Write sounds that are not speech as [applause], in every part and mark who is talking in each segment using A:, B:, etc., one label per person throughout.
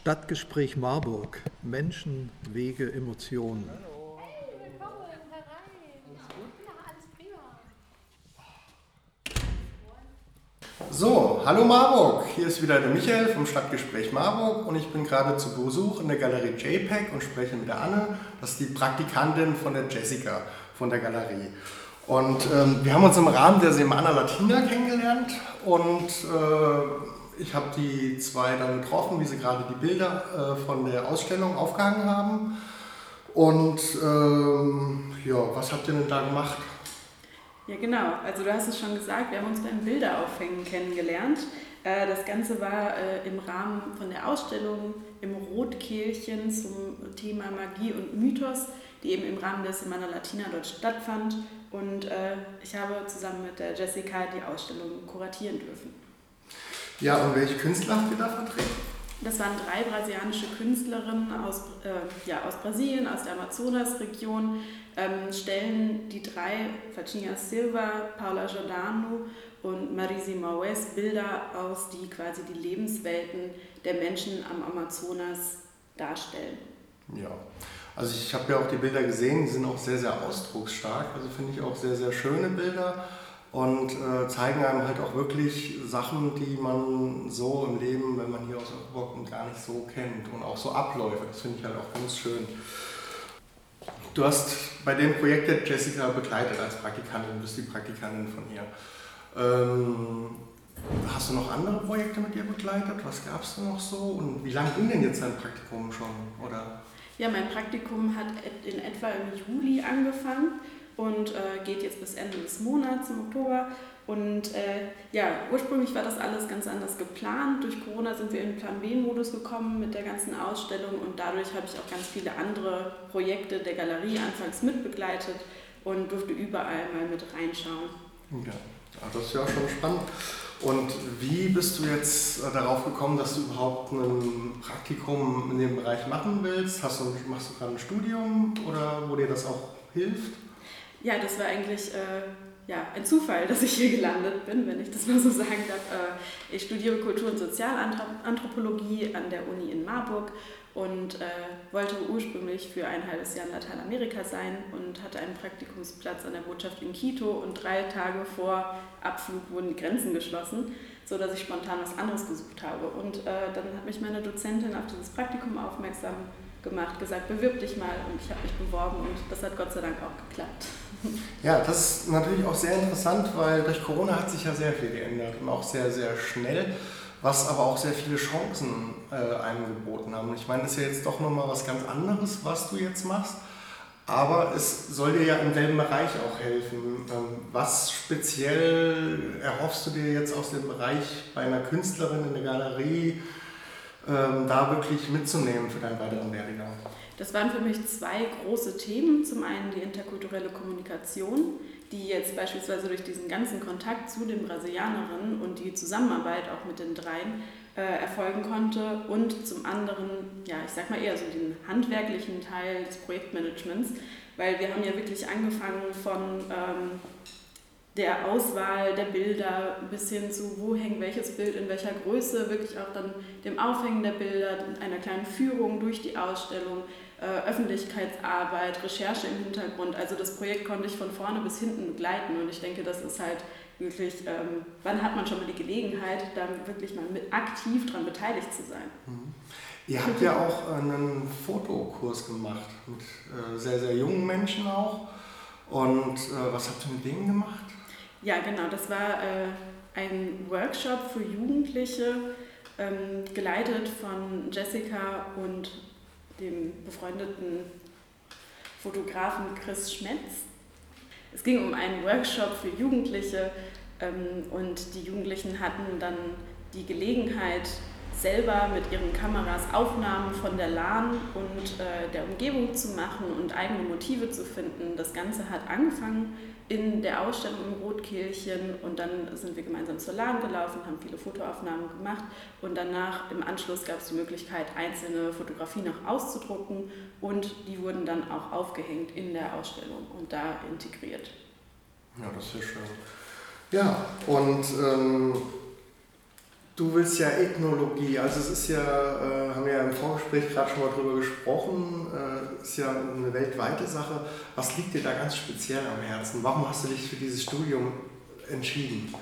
A: Stadtgespräch Marburg. Menschen, Wege, Emotionen.
B: Hey, willkommen herein.
C: So, hallo Marburg. Hier ist wieder der Michael vom Stadtgespräch Marburg und ich bin gerade zu Besuch in der Galerie JPEG und spreche mit der Anne. Das ist die Praktikantin von der Jessica von der Galerie. Und ähm, wir haben uns im Rahmen der Semana Latina kennengelernt und äh, ich habe die zwei dann getroffen, wie sie gerade die Bilder äh, von der Ausstellung aufgehangen haben. Und ähm, ja, was habt ihr denn da gemacht?
D: Ja, genau. Also du hast es schon gesagt, wir haben uns beim Bilderaufhängen kennengelernt. Äh, Das Ganze war äh, im Rahmen von der Ausstellung im Rotkehlchen zum Thema Magie und Mythos, die eben im Rahmen der Semana Latina dort stattfand. Und äh, ich habe zusammen mit der Jessica die Ausstellung kuratieren dürfen.
C: Ja, und welche Künstler habt ihr da vertreten?
D: Das waren drei brasilianische Künstlerinnen aus, äh, ja, aus Brasilien, aus der Amazonasregion, ähm, stellen die drei, Fatinha Silva, Paula Giordano und Marisi Maues, Bilder aus, die quasi die Lebenswelten der Menschen am Amazonas darstellen.
C: Ja, also ich habe ja auch die Bilder gesehen, die sind auch sehr, sehr ausdrucksstark. Also finde ich auch sehr, sehr schöne Bilder und äh, zeigen einem halt auch wirklich Sachen, die man so im Leben, wenn man hier aus Europa kommt, gar nicht so kennt und auch so Abläufe. Das finde ich halt auch ganz schön. Du hast bei dem Projekt der Jessica begleitet als Praktikantin, du bist die Praktikantin von ihr. Ähm, hast du noch andere Projekte mit ihr begleitet? Was gab es noch so? Und wie lange ging denn jetzt dein Praktikum schon? Oder?
D: Ja, mein Praktikum hat in etwa im Juli angefangen und äh, geht jetzt bis Ende des Monats, im Oktober. Und äh, ja, ursprünglich war das alles ganz anders geplant. Durch Corona sind wir in Plan B-Modus gekommen mit der ganzen Ausstellung und dadurch habe ich auch ganz viele andere Projekte der Galerie anfangs mitbegleitet und durfte überall mal mit reinschauen.
C: Ja, das ist ja auch schon spannend. Und wie bist du jetzt äh, darauf gekommen, dass du überhaupt ein Praktikum in dem Bereich machen willst? Hast du, machst du gerade ein Studium oder wo dir das auch hilft?
D: Ja, das war eigentlich äh, ja, ein Zufall, dass ich hier gelandet bin, wenn ich das mal so sagen darf. Äh, ich studiere Kultur- und Sozialanthropologie an der Uni in Marburg und äh, wollte ursprünglich für ein halbes Jahr in Lateinamerika sein und hatte einen Praktikumsplatz an der Botschaft in Quito und drei Tage vor Abflug wurden die Grenzen geschlossen, sodass ich spontan was anderes gesucht habe. Und äh, dann hat mich meine Dozentin auf dieses Praktikum aufmerksam gemacht, gesagt, bewirb dich mal und ich habe mich beworben und das hat Gott sei Dank auch geklappt.
C: Ja, das ist natürlich auch sehr interessant, weil durch Corona hat sich ja sehr viel geändert und auch sehr, sehr schnell, was aber auch sehr viele Chancen äh, einem geboten haben. Ich meine, das ist ja jetzt doch nochmal was ganz anderes, was du jetzt machst, aber es soll dir ja im selben Bereich auch helfen. Ähm, was speziell erhoffst du dir jetzt aus dem Bereich bei einer Künstlerin in der Galerie, ähm, da wirklich mitzunehmen für deinen weiteren Werdegang?
D: Das waren für mich zwei große Themen. Zum einen die interkulturelle Kommunikation, die jetzt beispielsweise durch diesen ganzen Kontakt zu den Brasilianerinnen und die Zusammenarbeit auch mit den dreien äh, erfolgen konnte. Und zum anderen, ja, ich sag mal eher so den handwerklichen Teil des Projektmanagements, weil wir haben ja wirklich angefangen von ähm, der Auswahl der Bilder bis hin zu, wo hängt welches Bild in welcher Größe, wirklich auch dann dem Aufhängen der Bilder, einer kleinen Führung durch die Ausstellung, äh, Öffentlichkeitsarbeit, Recherche im Hintergrund. Also das Projekt konnte ich von vorne bis hinten begleiten und ich denke, das ist halt wirklich, ähm, wann hat man schon mal die Gelegenheit, da wirklich mal mit aktiv daran beteiligt zu sein.
C: Mhm. Ihr habt ja auch einen Fotokurs gemacht mit äh, sehr, sehr jungen Menschen auch. Und äh, was habt ihr mit denen gemacht?
D: Ja, genau, das war äh, ein Workshop für Jugendliche, ähm, geleitet von Jessica und dem befreundeten Fotografen Chris Schmetz. Es ging um einen Workshop für Jugendliche ähm, und die Jugendlichen hatten dann die Gelegenheit, selber mit ihren Kameras Aufnahmen von der Lahn und äh, der Umgebung zu machen und eigene Motive zu finden. Das Ganze hat angefangen in der Ausstellung im Rotkehlchen und dann sind wir gemeinsam zur Lahn gelaufen, haben viele Fotoaufnahmen gemacht und danach im Anschluss gab es die Möglichkeit, einzelne Fotografien noch auszudrucken und die wurden dann auch aufgehängt in der Ausstellung und da integriert.
C: Ja, das ist schön. Ja, und ähm, Du willst ja Ethnologie, also es ist ja, äh, haben wir ja im Vorgespräch gerade schon mal drüber gesprochen, äh, ist ja eine weltweite Sache. Was liegt dir da ganz speziell am Herzen? Warum hast du dich für dieses Studium entschieden?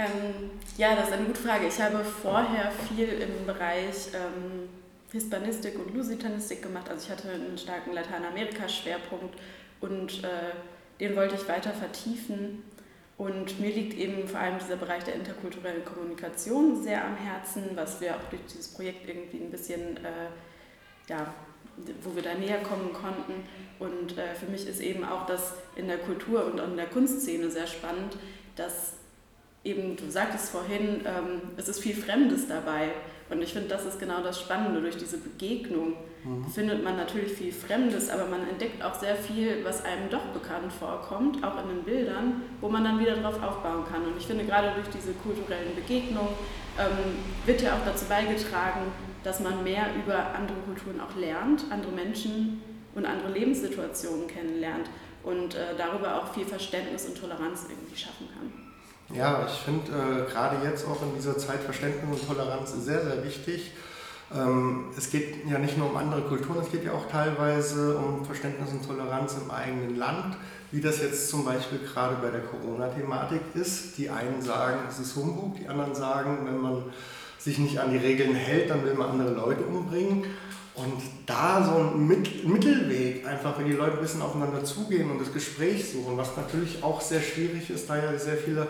D: Ähm, ja, das ist eine gute Frage. Ich habe vorher viel im Bereich ähm, Hispanistik und Lusitanistik gemacht. Also ich hatte einen starken Lateinamerika-Schwerpunkt und äh, den wollte ich weiter vertiefen. Und mir liegt eben vor allem dieser Bereich der interkulturellen Kommunikation sehr am Herzen, was wir auch durch dieses Projekt irgendwie ein bisschen, äh, ja, wo wir da näher kommen konnten. Und äh, für mich ist eben auch das in der Kultur und in der Kunstszene sehr spannend, dass eben, du sagtest vorhin, ähm, es ist viel Fremdes dabei. Und ich finde, das ist genau das Spannende. Durch diese Begegnung mhm. findet man natürlich viel Fremdes, aber man entdeckt auch sehr viel, was einem doch bekannt vorkommt, auch in den Bildern, wo man dann wieder darauf aufbauen kann. Und ich finde, gerade durch diese kulturellen Begegnungen ähm, wird ja auch dazu beigetragen, dass man mehr über andere Kulturen auch lernt, andere Menschen und andere Lebenssituationen kennenlernt und äh, darüber auch viel Verständnis und Toleranz irgendwie schaffen kann.
C: Ja, ich finde äh, gerade jetzt auch in dieser Zeit Verständnis und Toleranz sehr, sehr wichtig. Ähm, es geht ja nicht nur um andere Kulturen, es geht ja auch teilweise um Verständnis und Toleranz im eigenen Land, wie das jetzt zum Beispiel gerade bei der Corona-Thematik ist. Die einen sagen, es ist Humbug, die anderen sagen, wenn man sich nicht an die Regeln hält, dann will man andere Leute umbringen. Und da so ein Mittelweg, einfach wenn die Leute ein bisschen aufeinander zugehen und das Gespräch suchen, was natürlich auch sehr schwierig ist, da ja sehr viele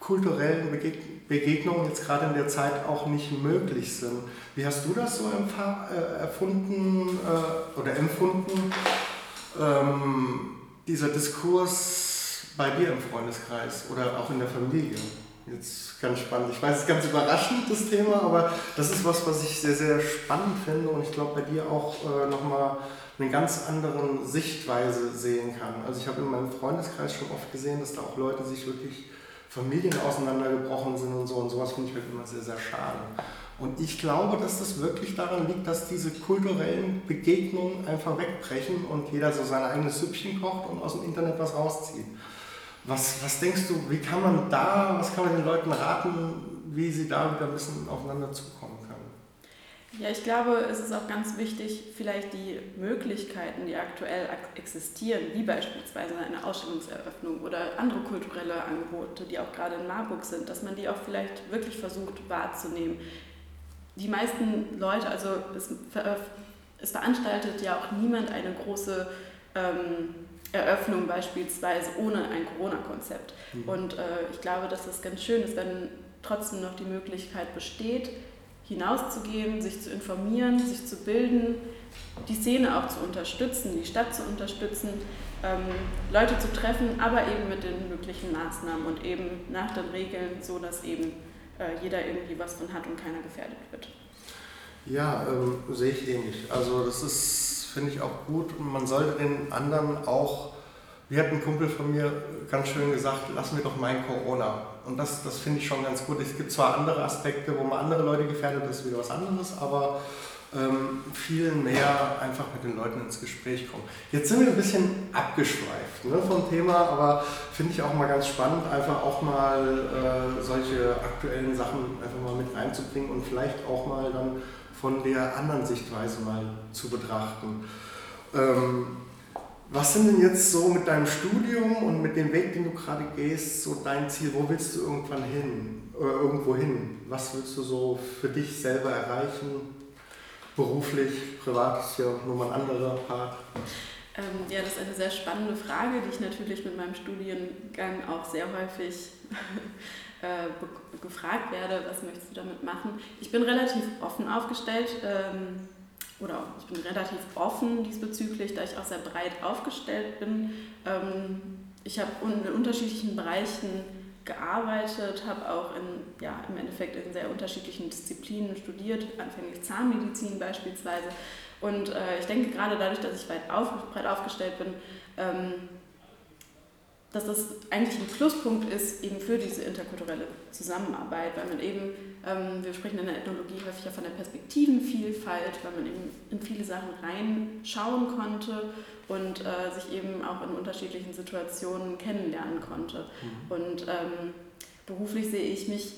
C: kulturellen Begegnungen jetzt gerade in der Zeit auch nicht möglich sind. Wie hast du das so äh, erfunden äh, oder empfunden, ähm, dieser Diskurs bei dir im Freundeskreis oder auch in der Familie? Jetzt ganz spannend. Ich weiß, es ist ganz überraschend, das Thema, aber das ist was, was ich sehr, sehr spannend finde und ich glaube bei dir auch äh, nochmal eine ganz andere Sichtweise sehen kann. Also ich habe in meinem Freundeskreis schon oft gesehen, dass da auch Leute sich wirklich Familien auseinandergebrochen sind und so und sowas finde ich halt immer sehr, sehr schade. Und ich glaube, dass das wirklich daran liegt, dass diese kulturellen Begegnungen einfach wegbrechen und jeder so sein eigenes Süppchen kocht und aus dem Internet was rauszieht. Was, was denkst du, wie kann man da, was kann man den Leuten raten, wie sie da wieder ein bisschen aufeinander zukommen?
D: Ja, ich glaube, es ist auch ganz wichtig, vielleicht die Möglichkeiten, die aktuell existieren, wie beispielsweise eine Ausstellungseröffnung oder andere kulturelle Angebote, die auch gerade in Marburg sind, dass man die auch vielleicht wirklich versucht wahrzunehmen. Die meisten Leute, also es, es veranstaltet ja auch niemand eine große ähm, Eröffnung beispielsweise ohne ein Corona-Konzept. Mhm. Und äh, ich glaube, dass es ganz schön ist, wenn trotzdem noch die Möglichkeit besteht, hinauszugehen, sich zu informieren, sich zu bilden, die Szene auch zu unterstützen, die Stadt zu unterstützen, ähm, Leute zu treffen, aber eben mit den möglichen Maßnahmen und eben nach den Regeln, so dass eben äh, jeder irgendwie was von hat und keiner gefährdet wird.
C: Ja, ähm, sehe ich ähnlich. Also das ist, finde ich auch gut und man sollte den anderen auch, wie hat ein Kumpel von mir ganz schön gesagt, lass mir doch mein Corona. Und das, das finde ich schon ganz gut. Es gibt zwar andere Aspekte, wo man andere Leute gefährdet, das ist wieder was anderes, aber ähm, viel mehr einfach mit den Leuten ins Gespräch kommen. Jetzt sind wir ein bisschen abgeschweift ne, vom Thema, aber finde ich auch mal ganz spannend, einfach auch mal äh, solche aktuellen Sachen einfach mal mit reinzubringen und vielleicht auch mal dann von der anderen Sichtweise mal zu betrachten. Ähm, was sind denn jetzt so mit deinem Studium und mit dem Weg, den du gerade gehst, so dein Ziel? Wo willst du irgendwann hin? Oder irgendwo hin? Was willst du so für dich selber erreichen? Beruflich, privat ist ja nochmal ein anderer Part.
D: Ähm, ja, das ist eine sehr spannende Frage, die ich natürlich mit meinem Studiengang auch sehr häufig [laughs] äh, gefragt werde, was möchtest du damit machen. Ich bin relativ offen aufgestellt. Ähm, oder ich bin relativ offen diesbezüglich, da ich auch sehr breit aufgestellt bin. Ähm, ich habe in unterschiedlichen Bereichen gearbeitet, habe auch in, ja, im Endeffekt in sehr unterschiedlichen Disziplinen studiert, anfänglich Zahnmedizin beispielsweise. Und äh, ich denke gerade dadurch, dass ich weit auf, breit aufgestellt bin, ähm, dass das eigentlich ein Pluspunkt ist eben für diese interkulturelle Zusammenarbeit, weil man eben, ähm, wir sprechen in der Ethnologie häufig ja von der Perspektivenvielfalt, weil man eben in viele Sachen reinschauen konnte und äh, sich eben auch in unterschiedlichen Situationen kennenlernen konnte. Mhm. Und ähm, beruflich sehe ich mich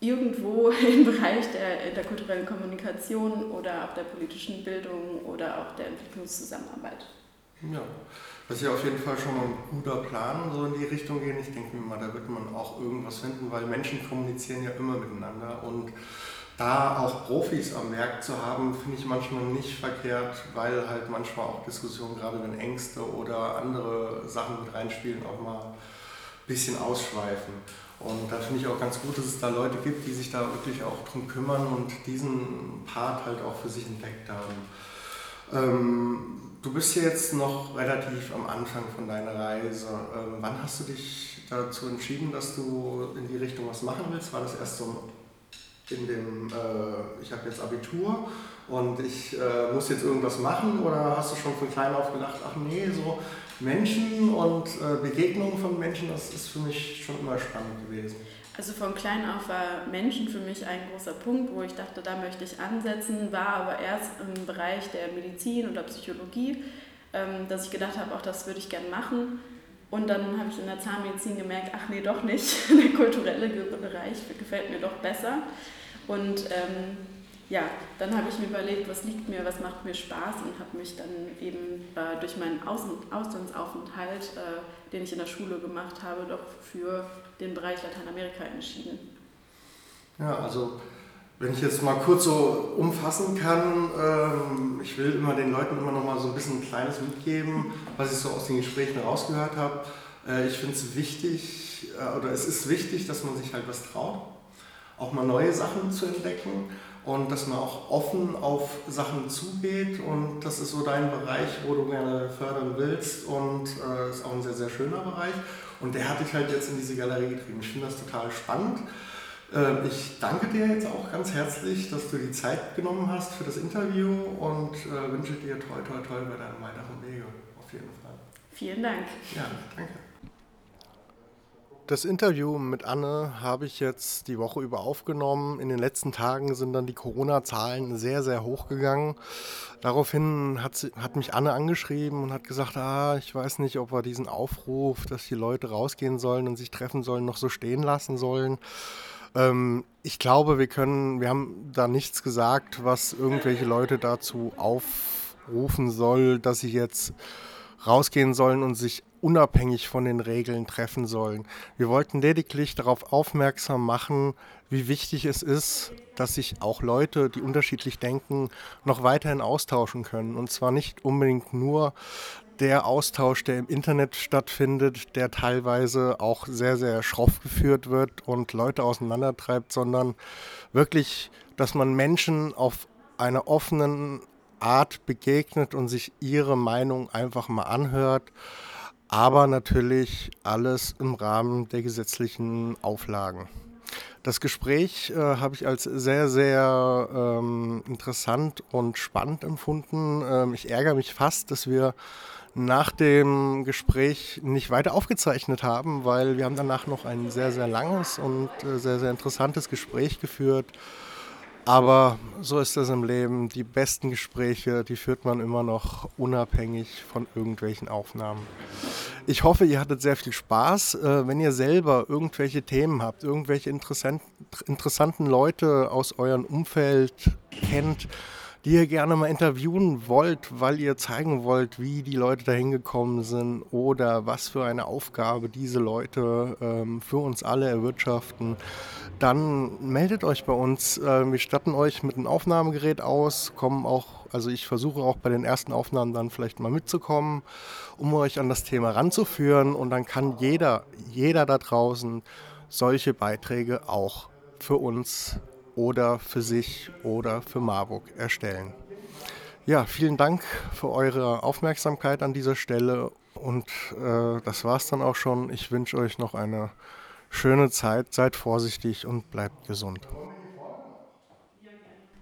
D: irgendwo [laughs] im Bereich der interkulturellen Kommunikation oder auch der politischen Bildung oder auch der Entwicklungszusammenarbeit.
C: Ja, das ist ja auf jeden Fall schon mal ein guter Plan, so in die Richtung gehen. Ich denke mir mal, da wird man auch irgendwas finden, weil Menschen kommunizieren ja immer miteinander und da auch Profis am Werk zu haben, finde ich manchmal nicht verkehrt, weil halt manchmal auch Diskussionen, gerade wenn Ängste oder andere Sachen mit reinspielen, auch mal ein bisschen ausschweifen. Und da finde ich auch ganz gut, dass es da Leute gibt, die sich da wirklich auch drum kümmern und diesen Part halt auch für sich entdeckt haben. Ähm, du bist jetzt noch relativ am Anfang von deiner Reise. Ähm, wann hast du dich dazu entschieden, dass du in die Richtung was machen willst? War das erst so in dem, äh, ich habe jetzt Abitur und ich äh, muss jetzt irgendwas machen oder hast du schon von klein auf gedacht, ach nee, so Menschen und äh, Begegnungen von Menschen, das ist für mich schon immer spannend gewesen.
D: Also von klein auf war Menschen für mich ein großer Punkt, wo ich dachte, da möchte ich ansetzen, war aber erst im Bereich der Medizin oder Psychologie, ähm, dass ich gedacht habe, auch das würde ich gerne machen. Und dann habe ich in der Zahnmedizin gemerkt, ach nee, doch nicht. [laughs] Der kulturelle Bereich gefällt mir doch besser. Und ähm, ja, dann habe ich mir überlegt, was liegt mir, was macht mir Spaß und habe mich dann eben äh, durch meinen Außen Auslandsaufenthalt, äh, den ich in der Schule gemacht habe, doch für den Bereich Lateinamerika entschieden.
C: Ja, also wenn ich jetzt mal kurz so umfassen kann, ähm, ich will immer den Leuten immer noch mal so ein bisschen ein kleines mitgeben, was ich so aus den Gesprächen rausgehört habe. Äh, ich finde es wichtig, äh, oder es ist wichtig, dass man sich halt was traut, auch mal neue Sachen zu entdecken und dass man auch offen auf Sachen zugeht und das ist so dein Bereich, wo du gerne fördern willst und äh, ist auch ein sehr, sehr schöner Bereich und der hat dich halt jetzt in diese Galerie getrieben. Ich finde das total spannend. Äh, ich danke dir jetzt auch ganz herzlich, dass du die Zeit genommen hast für das Interview und äh, wünsche dir toi, toi, toi bei deinem weiteren Wege. Auf jeden Fall.
D: Vielen Dank.
C: Ja, danke. Das Interview mit Anne habe ich jetzt die Woche über aufgenommen. In den letzten Tagen sind dann die Corona-Zahlen sehr, sehr hoch gegangen. Daraufhin hat, sie, hat mich Anne angeschrieben und hat gesagt, ah, ich weiß nicht, ob wir diesen Aufruf, dass die Leute rausgehen sollen und sich treffen sollen, noch so stehen lassen sollen. Ähm, ich glaube, wir können, wir haben da nichts gesagt, was irgendwelche Leute dazu aufrufen soll, dass sie jetzt rausgehen sollen und sich unabhängig von den Regeln treffen sollen. Wir wollten lediglich darauf aufmerksam machen, wie wichtig es ist, dass sich auch Leute, die unterschiedlich denken, noch weiterhin austauschen können. Und zwar nicht unbedingt nur der Austausch, der im Internet stattfindet, der teilweise auch sehr, sehr schroff geführt wird und Leute auseinandertreibt, sondern wirklich, dass man Menschen auf einer offenen Art begegnet und sich ihre Meinung einfach mal anhört, aber natürlich alles im Rahmen der gesetzlichen Auflagen. Das Gespräch äh, habe ich als sehr, sehr ähm, interessant und spannend empfunden. Ähm, ich ärgere mich fast, dass wir nach dem Gespräch nicht weiter aufgezeichnet haben, weil wir haben danach noch ein sehr, sehr langes und äh, sehr, sehr interessantes Gespräch geführt. Aber so ist das im Leben. Die besten Gespräche, die führt man immer noch unabhängig von irgendwelchen Aufnahmen. Ich hoffe, ihr hattet sehr viel Spaß. Äh, wenn ihr selber irgendwelche Themen habt, irgendwelche interessanten Leute aus eurem Umfeld kennt, die ihr gerne mal interviewen wollt, weil ihr zeigen wollt, wie die Leute dahin gekommen sind oder was für eine Aufgabe diese Leute ähm, für uns alle erwirtschaften, dann meldet euch bei uns. Äh, wir statten euch mit einem Aufnahmegerät aus, kommen auch, also ich versuche auch bei den ersten Aufnahmen dann vielleicht mal mitzukommen, um euch an das Thema ranzuführen und dann kann jeder, jeder da draußen solche Beiträge auch für uns oder für sich oder für Marburg erstellen. Ja, vielen Dank für eure Aufmerksamkeit an dieser Stelle und äh, das war's dann auch schon. Ich wünsche euch noch eine schöne Zeit, seid vorsichtig und bleibt gesund.